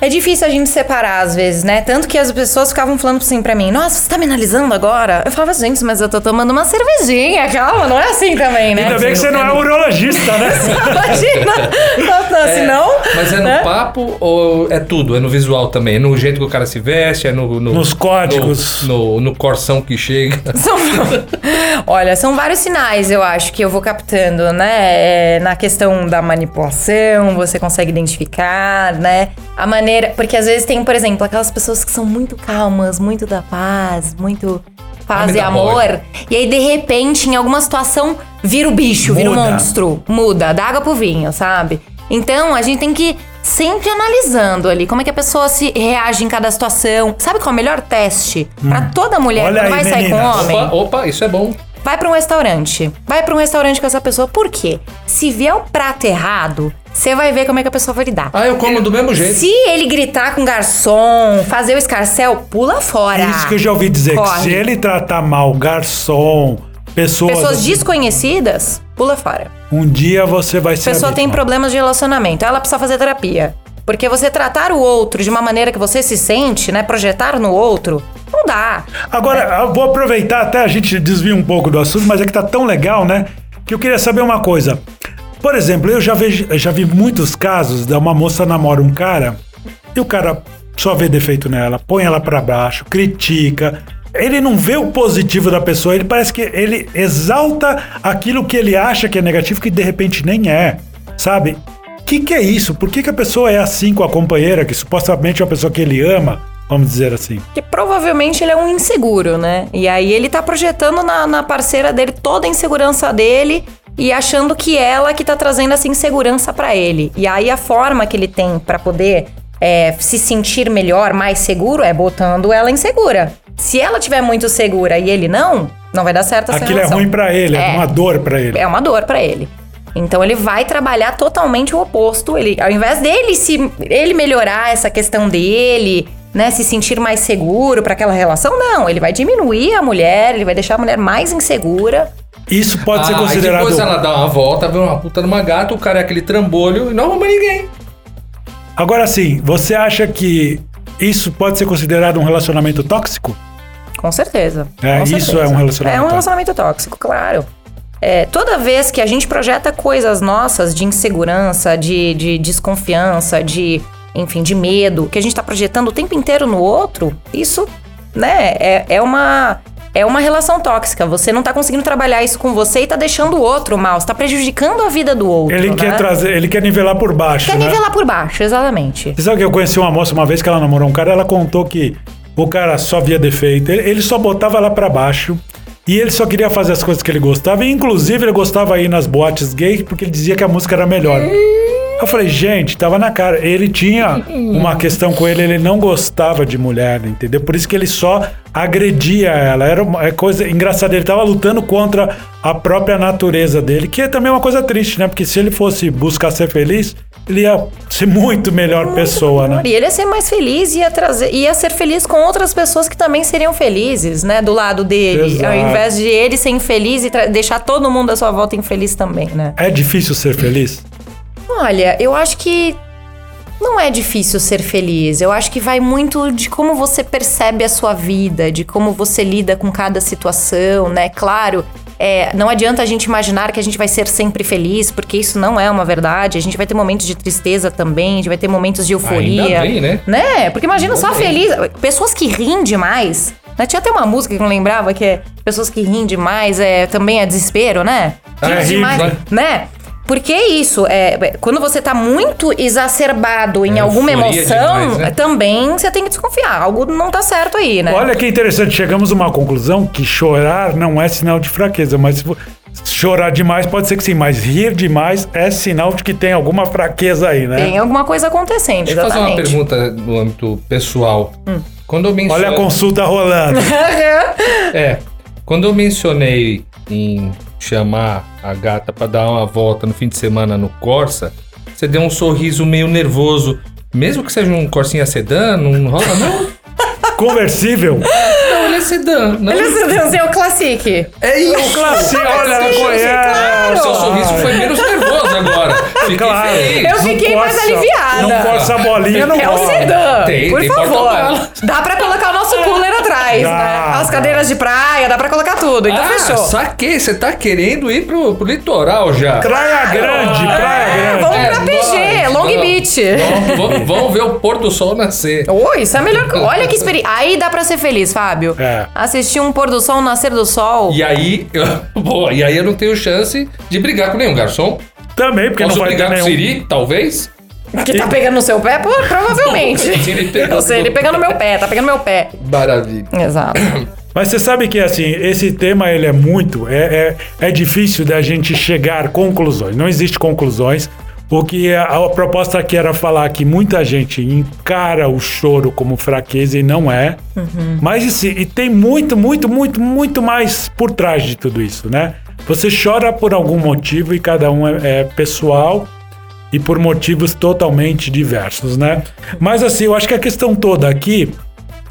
É difícil a gente separar às vezes, né? Tanto que as pessoas ficavam falando assim pra mim: Nossa, você tá me analisando agora? Eu falava, gente, mas eu tô tomando uma cervejinha, calma, não é assim também, né? Ainda bem que você não é urologista, né? Imagina! Não, não, se não. Mas é no né? papo ou é tudo? É no visual também? É no jeito que o cara se veste? É no... no- Nos códigos. No, no, no corção que chega? São- Olha, são vários sinais, eu acho, que eu vou captando, né? É, na questão da manipulação, você consegue identificar, né? A maneira. Porque às vezes tem, por exemplo, aquelas pessoas que são muito calmas, muito da paz, muito paz e amor. E aí, de repente, em alguma situação, vira o bicho, vira o Muda. monstro. Muda, da água pro vinho, sabe? Então, a gente tem que ir sempre analisando ali como é que a pessoa se reage em cada situação. Sabe qual é o melhor teste? Pra toda mulher Olha que aí, vai sair com homem? Opa, opa, isso é bom. Vai pra um restaurante. Vai pra um restaurante com essa pessoa. Por quê? Se vier o prato errado, você vai ver como é que a pessoa vai lidar. Ah, eu como do mesmo jeito. Se ele gritar com o garçom, fazer o escarcel, pula fora. Isso que eu já ouvi dizer, que Corre. se ele tratar mal garçom, pessoas... Pessoas desconhecidas, pula fora. Um dia você vai ser A pessoa tem problemas de relacionamento, ela precisa fazer terapia. Porque você tratar o outro de uma maneira que você se sente, né? Projetar no outro, não dá. Agora, eu vou aproveitar, até a gente desvia um pouco do assunto, mas é que tá tão legal, né? Que eu queria saber uma coisa. Por exemplo, eu já, eu já vi muitos casos de uma moça namora um cara e o cara só vê defeito nela, põe ela pra baixo, critica. Ele não vê o positivo da pessoa, ele parece que ele exalta aquilo que ele acha que é negativo, que de repente nem é, sabe? O que, que é isso? Por que, que a pessoa é assim com a companheira, que supostamente é uma pessoa que ele ama, vamos dizer assim? Que provavelmente ele é um inseguro, né? E aí ele tá projetando na, na parceira dele toda a insegurança dele e achando que ela que tá trazendo essa insegurança pra ele. E aí a forma que ele tem pra poder é, se sentir melhor, mais seguro, é botando ela insegura. Se ela tiver muito segura e ele não, não vai dar certo essa Aquilo é relação. ruim pra ele, é, É. uma dor pra ele. É uma dor pra ele. Então ele vai trabalhar totalmente o oposto. Ele, ao invés dele se ele melhorar essa questão dele, né, se sentir mais seguro pra aquela relação, não, ele vai diminuir a mulher, ele vai deixar a mulher mais insegura. Isso pode ser Ah, considerado. Aí depois ela dá uma volta, vê uma puta numa gata, o cara é aquele trambolho e não arruma ninguém. Agora sim, você acha que isso pode ser considerado um relacionamento tóxico? Com certeza. É, com isso certeza. é um relacionamento É um relacionamento tóxico, claro. É, toda vez que a gente projeta coisas nossas de insegurança, de, de desconfiança, de, enfim, de medo, que a gente tá projetando o tempo inteiro no outro, isso, né, é, é uma. É uma relação tóxica. Você não tá conseguindo trabalhar isso com você e tá deixando o outro mal. Você tá prejudicando a vida do outro. Ele né? quer trazer, ele quer nivelar por baixo, Quer né? nivelar por baixo, exatamente. Você sabe que eu conheci uma moça uma vez que ela namorou um cara, ela contou que o cara só via defeito, ele, só botava ela pra baixo. E ele só queria fazer as coisas que ele gostava. E, inclusive, ele gostava ir nas boates gays porque ele dizia que a música era melhor. Eu falei, gente, tava na cara. Ele tinha uma questão com ele, ele não gostava de mulher, entendeu? Por isso que ele só agredia ela. Era uma é coisa engraçada. Ele tava lutando contra a própria natureza dele, que é também uma coisa triste, né? Porque se ele fosse buscar ser feliz, ele ia ser muito melhor pessoa, né? E ele ia ser mais feliz e ia trazer, ia ser feliz com outras pessoas que também seriam felizes, né? Do lado dele. Exato. Ao invés de ele ser infeliz e deixar todo mundo à sua volta infeliz também, né? É difícil ser feliz? Olha, eu acho que não é difícil ser feliz. Eu acho que vai muito de como você percebe a sua vida, de como você lida com cada situação, né? Claro, é, não adianta a gente imaginar que a gente vai ser sempre feliz, porque isso não é uma verdade. A gente vai ter momentos de tristeza também, a gente vai ter momentos de euforia. Ainda bem, né? Né? Porque imagina Ainda só bem. feliz. Pessoas que riem demais. Né? Tinha até uma música que eu não lembrava que é pessoas que riem demais é, também é desespero, né? Ah, Rir é rir, demais, vai. né? Porque é isso, é, quando você tá muito exacerbado em É, alguma emoção, demais, né? também você tem que desconfiar. Algo não tá certo aí, né? Olha que interessante, chegamos a uma conclusão que chorar não é sinal de fraqueza, mas chorar demais pode ser que sim, mas rir demais é sinal de que tem alguma fraqueza aí, né? Tem alguma coisa acontecendo, Deixa eu fazer uma pergunta no âmbito pessoal. Quando eu menciono... Olha a consulta rolando. É, quando eu mencionei em chamar a gata pra dar uma volta no fim de semana no Corsa, você deu um sorriso meio nervoso. Mesmo que seja um Corsinha sedã, não rola não? Conversível. Não, ele é sedã. Não. Ele é o Classic. É isso. Clássico, olha, ela conhece. O seu sorriso foi menos nervoso agora. Fiquei Claro. feliz. Eu fiquei mais Corsa- aliviada. Não força a bolinha, não É o sedã. Tem, por tem favor. Dá pra colocar o nosso cooler atrás, Dá, né? As cadeiras de praia, dá pra colocar tudo. Então ah, fechou. saquei. Você tá querendo ir pro, pro litoral já. Praia Grande, Praia É, Grande. vamos É, pra PG, nós, Long vamos. Beach. Vamos, vamos- vamos ver o pôr do sol nascer. Ô, isso é melhor. Olha que experiência. Aí dá pra ser feliz, Fábio. É. Assistir um pôr do sol, um nascer do sol. E aí, eu, boa, e aí eu não tenho chance de brigar com nenhum garçom. Também, porque Posso não vai ter com o nenhum. Siri, talvez. Que tá pegando no seu pé? Pô, provavelmente. Se ele pegar Eu sei, ele pegando no meu pé, tá pegando no meu pé. Maravilha. Exato. Mas você sabe que assim, esse tema ele é muito, é, é, é difícil da gente chegar a conclusões. Não existe conclusões. O que a, a proposta aqui era falar que muita gente encara o choro como fraqueza e não é. Mas e, se- e tem muito, muito, muito, muito mais por trás de tudo isso, né? Você chora por algum motivo e cada um é, é pessoal e por motivos totalmente diversos, né? Mas assim, eu acho que a questão toda aqui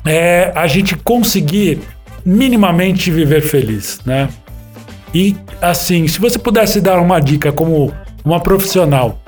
é a gente conseguir minimamente viver feliz, né? E assim, se você pudesse dar uma dica como uma profissional,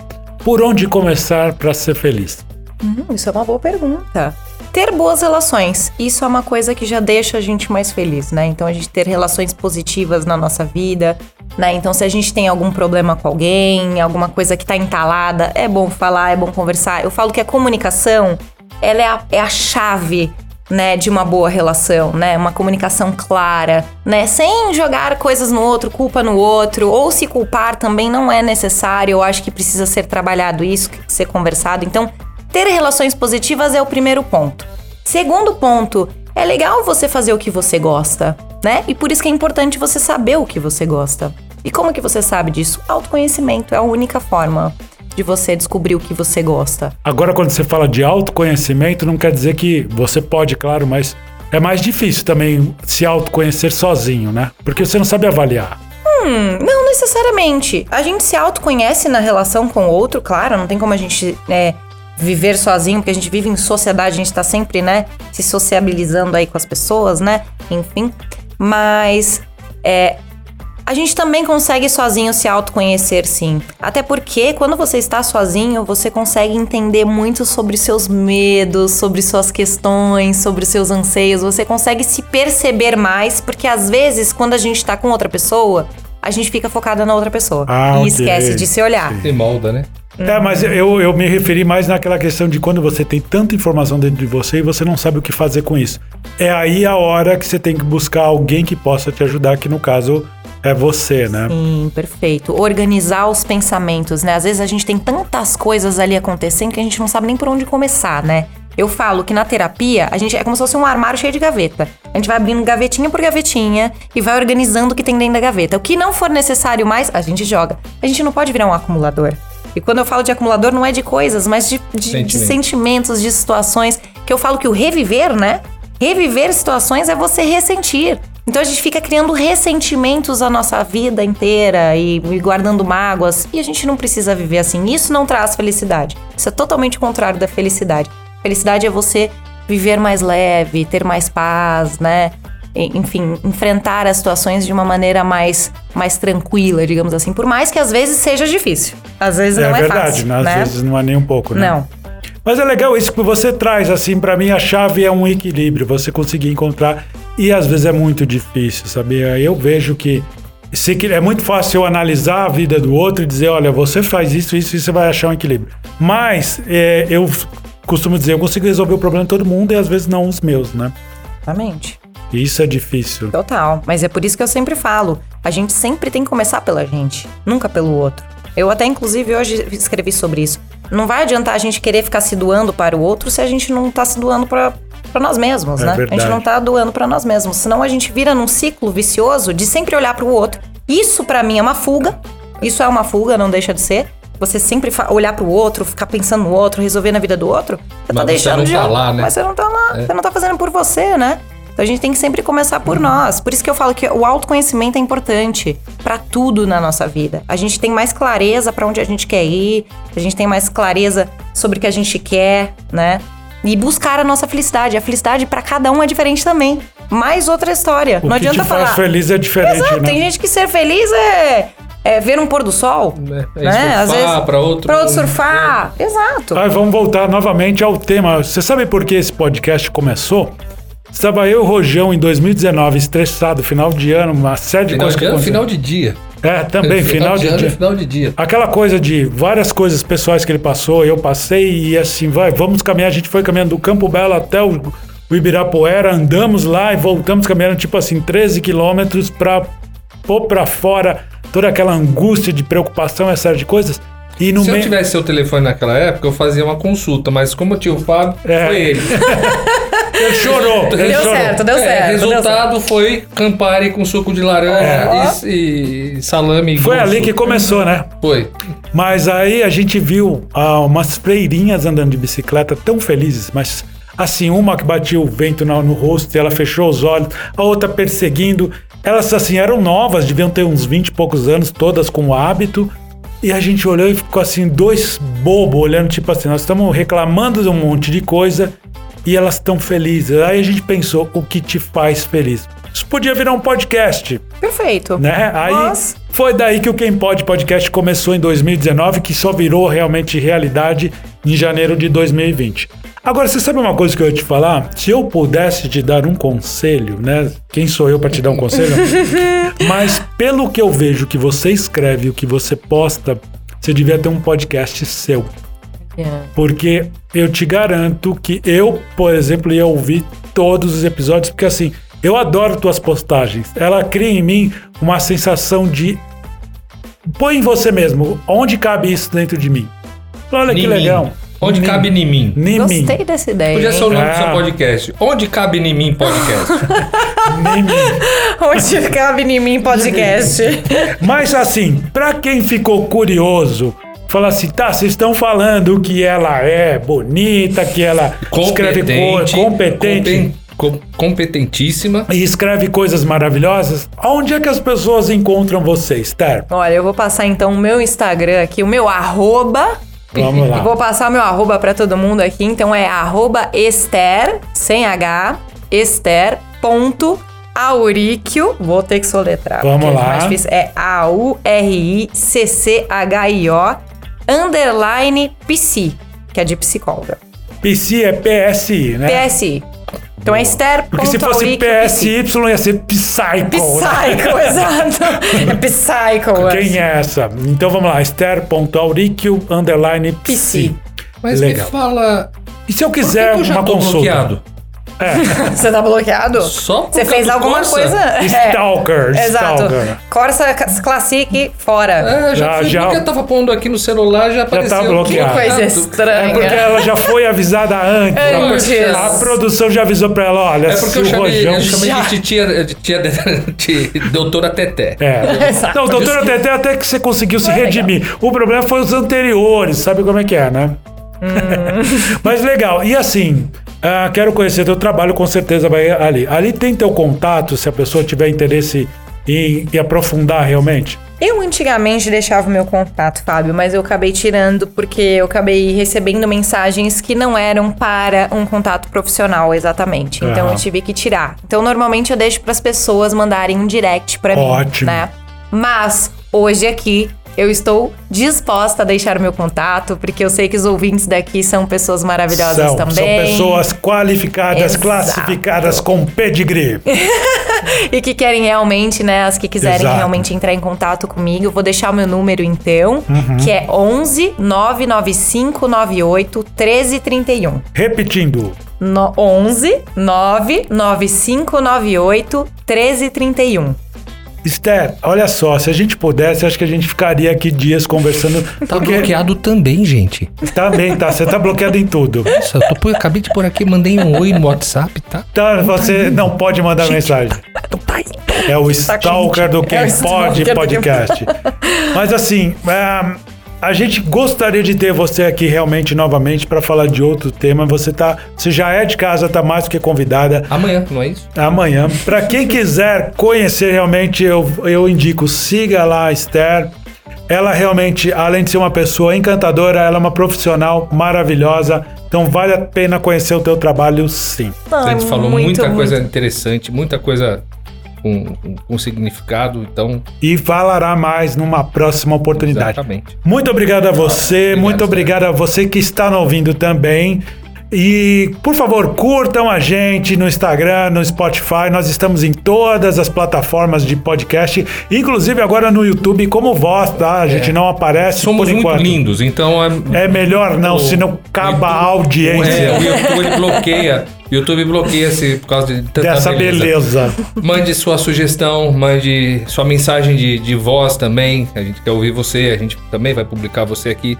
por onde começar para ser feliz? Hum, isso é uma boa pergunta. Ter boas relações, isso é uma coisa que já deixa a gente mais feliz, né? Então a gente ter relações positivas na nossa vida, né? Então se a gente tem algum problema com alguém, alguma coisa que tá entalada, é bom falar, é bom conversar. Eu falo que a comunicação, ela é a, é a chave né, de uma boa relação, né? Uma comunicação clara, né? Sem jogar coisas no outro, culpa no outro, ou se culpar também não é necessário. Eu acho que precisa ser trabalhado isso, ser conversado. Então, ter relações positivas é o primeiro ponto. Segundo ponto, é legal você fazer o que você gosta, né? E por isso que é importante você saber o que você gosta. E como que você sabe disso? Autoconhecimento é a única forma de você descobrir o que você gosta. Agora, quando você fala de autoconhecimento, não quer dizer que você pode, claro, mas é mais difícil também se autoconhecer sozinho, né? Porque você não sabe avaliar. Hum, não necessariamente. A gente se autoconhece na relação com o outro, claro, não tem como a gente é, viver sozinho, porque a gente vive em sociedade, a gente tá sempre, né, se sociabilizando aí com as pessoas, né? Enfim. Mas é, a gente também consegue sozinho se autoconhecer, sim. Até porque quando você está sozinho, você consegue entender muito sobre seus medos, sobre suas questões, sobre seus anseios. Você consegue se perceber mais, porque às vezes, quando a gente tá com outra pessoa, a gente fica focada na outra pessoa. Ah, e ok. esquece de se olhar. Se molda, né? É, mas eu, eu me referi mais naquela questão de quando você tem tanta informação dentro de você e você não sabe o que fazer com isso. É aí a hora que você tem que buscar alguém que possa te ajudar, que no caso é você, né? Sim, perfeito. Organizar os pensamentos, né? Às vezes a gente tem tantas coisas ali acontecendo que a gente não sabe nem por onde começar, né? Eu falo que na terapia, a gente é como se fosse um armário cheio de gaveta. A gente vai abrindo gavetinha por gavetinha e vai organizando o que tem dentro da gaveta. O que não for necessário mais, a gente joga. A gente não pode virar um acumulador. E quando eu falo de acumulador, não é de coisas, mas de, de- de Sentimentos. sentimentos, de situações. Que eu falo que o reviver, né? Reviver situações é você ressentir. Então a gente fica criando ressentimentos a nossa vida inteira e, e guardando mágoas. E a gente não precisa viver assim. Isso não traz felicidade. Isso é totalmente o contrário da felicidade. Felicidade é você viver mais leve, ter mais paz, né? Enfim, enfrentar as situações de uma maneira mais, mais tranquila, digamos assim. Por mais que às vezes seja difícil. Às vezes não é verdade, fácil. né? Às né? vezes não é nem um pouco, né? Não. Mas é legal isso que você traz, assim, pra mim a chave é um equilíbrio, você conseguir encontrar, e às vezes é muito difícil, sabia? Eu vejo que se é muito fácil eu analisar a vida do outro e dizer, olha, você faz isso, isso, e você vai achar um equilíbrio. Mas é, eu costumo dizer, eu consigo resolver o problema de todo mundo e às vezes não os meus, né? Exatamente. E isso é difícil. Total. Mas é por isso que eu sempre falo: a gente sempre tem que começar pela gente, nunca pelo outro. Eu até, inclusive, hoje escrevi sobre isso. Não vai adiantar a gente querer ficar se doando para o outro se a gente não tá se doando para para nós mesmos, É né? A verdade. gente não tá doando para nós mesmos. Senão a gente vira num ciclo vicioso de sempre olhar para o outro Isso pra mim é uma fuga. Isso é uma fuga, não deixa de ser. Você sempre olhar pro outro, ficar pensando no outro, resolver na vida do outro. Você Mas tá você deixando não de. tá lá, né? Mas você não tá lá. Você não tá fazendo por você, né? Então a gente tem que sempre começar por nós. Por isso que eu falo que o autoconhecimento é importante pra tudo na nossa vida. A gente tem mais clareza pra onde a gente quer ir, a gente tem mais clareza sobre o que a gente quer, né? E buscar a nossa felicidade. A felicidade pra cada um é diferente também. Mais outra história. O não que adianta te falar. faz feliz é diferente, Exato, né? tem gente que ser feliz é, é ver um pôr do sol. É, é né? surfar, pra outro- Pra outro surfar. Exato. Ah, vamos voltar novamente ao tema. Você sabe por que esse podcast começou? Estava eu o Rojão em 2019, estressado, final de ano, uma série de Final coisas de que ano, aconteceram. final de dia. É, também, final, de, ano dia. e final de dia. Aquela coisa de várias coisas pessoais que ele passou, eu passei e assim, vai, vamos caminhar. A gente foi caminhando do Campo Belo até o, o Ibirapuera, andamos lá e voltamos caminhando, tipo assim, 13 quilômetros pra pôr pra fora toda aquela angústia de preocupação, essa série de coisas. E no Se eu tivesse seu telefone naquela época, eu fazia uma consulta, mas como eu tinha o Fábio, É. foi ele. Ele chorou, ele Deu chorou. certo, deu É, certo. deu certo. resultado foi Campari com suco de laranja e, e salame. Foi ali suco. que começou, né? Foi. Mas aí a gente viu ah, umas freirinhas andando de bicicleta tão felizes, mas assim, uma que batia o vento na- no rosto e ela fechou os olhos, a outra perseguindo. Elas assim eram novas, deviam ter uns 20 e poucos anos, todas com o hábito. E a gente olhou e ficou assim, dois bobos olhando, tipo assim, nós estamos reclamando de um monte de coisa e elas estão felizes. Aí a gente pensou, o que te faz feliz? Isso podia virar um podcast Perfeito. né? Aí Mas- foi daí que o Quem Pode Podcast começou em 2019, que só virou realmente realidade em janeiro de 2020. Agora, você sabe uma coisa que eu ia te falar? Se eu pudesse te dar um conselho, né? Quem sou eu para te dar um conselho? Mas pelo que eu vejo que você escreve, o que você posta, você devia ter um podcast seu. Porque eu te garanto que eu, por exemplo, ia ouvir todos os episódios, porque assim, eu adoro tuas postagens. Ela cria em mim uma sensação de. Põe em você mesmo, onde cabe isso dentro de mim? Olha que Nimim. legal. Onde cabe em mim? Nem mim. Gostei dessa ideia. Podia ser o nome do Ah. seu podcast. Onde cabe em mim podcast? Onde cabe em mim podcast. Mas assim, pra quem ficou curioso, fala assim, tá, vocês estão falando que ela é bonita, que ela escreve coisas, competente. com- competentíssima. e escreve coisas maravilhosas, onde é que as pessoas encontram vocês, Ter? Olha, eu vou passar então o meu Instagram aqui, o meu arroba. Vamos E lá. vou passar o meu arroba pra todo mundo aqui. Então é arroba Esther, sem H, Esther.auríquio. Vou ter que soletrar. Vamos porque lá. É. É A-U-R-I-C-C-H-I-O underline PC, que é de psicóloga. PC é PSI, né? PSI. Então é Esther. Porque se fosse PSY ia ser Psycho. né? Psycho, exato. É Psycho. Quem é essa? Então vamos lá, Esther.auricchio underline PC. Mas Legal. me fala. E se eu Por que quiser que eu já uma tô consulta? bloqueado? Você tá bloqueado? Só Você fez alguma Corsa? coisa? É. Stalker, Exato. stalker. Corsa Classic fora. É, já, Já- fui, já- porque eu tava pondo aqui no celular, já apareceu. tá bloqueado. Que coisa É estranha. porque ela já foi avisada antes. Antes. A produção já avisou pra ela, olha, É porque se eu o chamei, Rojão... eu chamei Já. de tia, de tia de doutora Teté. É. Exato. Não, doutora Tete, até que você conseguiu se Foi legal. redimir. O problema foi os anteriores, sabe como é que é, né? Hum. Mas legal. E assim, ah, quero conhecer teu trabalho, com certeza vai ali. Ali tem teu contato, se a pessoa tiver interesse em, em aprofundar realmente. Eu antigamente deixava o meu contato, Fábio, mas eu acabei tirando porque eu acabei recebendo mensagens que não eram para um contato profissional exatamente. Então Aham. eu tive que tirar. Então normalmente eu deixo para as pessoas mandarem um direct para mim, Ótimo. né? Mas hoje aqui eu estou disposta a deixar o meu contato, porque eu sei que os ouvintes daqui são pessoas maravilhosas São, também. são pessoas qualificadas, Exato. classificadas com pedigree. E que querem realmente, né, as que quiserem Exato. realmente entrar em contato comigo, eu vou deixar o meu número então, Uhum. que é 11 99598 1331. Repetindo, No, 11 99598 1331. Esther, olha só, se a gente pudesse, acho que a gente ficaria aqui dias conversando. Tá porque bloqueado também, gente. Também tá, você tá bloqueado em tudo. Nossa, eu tô, eu acabei de pôr aqui, mandei um oi no WhatsApp, tá? Tá, você não pode mandar mensagem. Não tá aí. É o stalker do Quem É Pode Quem- podcast. Mas assim, é, a gente gostaria de ter você aqui realmente novamente para falar de outro tema. Você tá, você já é de casa, tá mais do que convidada. Amanhã, não é isso? Amanhã. Para quem quiser conhecer realmente, eu, eu indico, siga lá a Esther. Ela realmente, além de ser uma pessoa encantadora, ela é uma profissional maravilhosa. Então vale a pena conhecer o teu trabalho, sim. A gente falou Muito, muita muito. coisa interessante, muita coisa com, com, com significado, então, E falará mais numa próxima oportunidade. exatamente. Muito obrigado a você, Obrigado, muito obrigado a você que está nos ouvindo também. E, por favor, curtam a gente no Instagram, no Spotify. Nós estamos em todas as plataformas de podcast, inclusive agora no YouTube como voz, tá? A gente não aparece É. Somos por muito enquanto. lindos, então é. É melhor não, o- senão acaba a audiência É, o YouTube bloqueia. YouTube bloqueia-se por causa de tanta dessa beleza. Mande sua sugestão, mande sua mensagem de, de voz também. A gente quer ouvir você, a gente também vai publicar você aqui,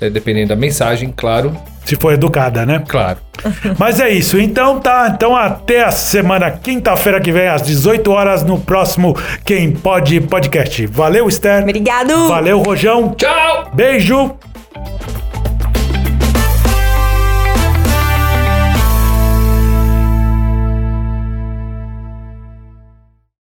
é, dependendo da mensagem, claro. Se for educada, né? Claro. Mas é isso. Então tá. Então até a semana, quinta-feira que vem, às 18 horas, no próximo Quem Pode Podcast. Valeu, Esther. Obrigado! Valeu, Rojão. Tchau! Beijo.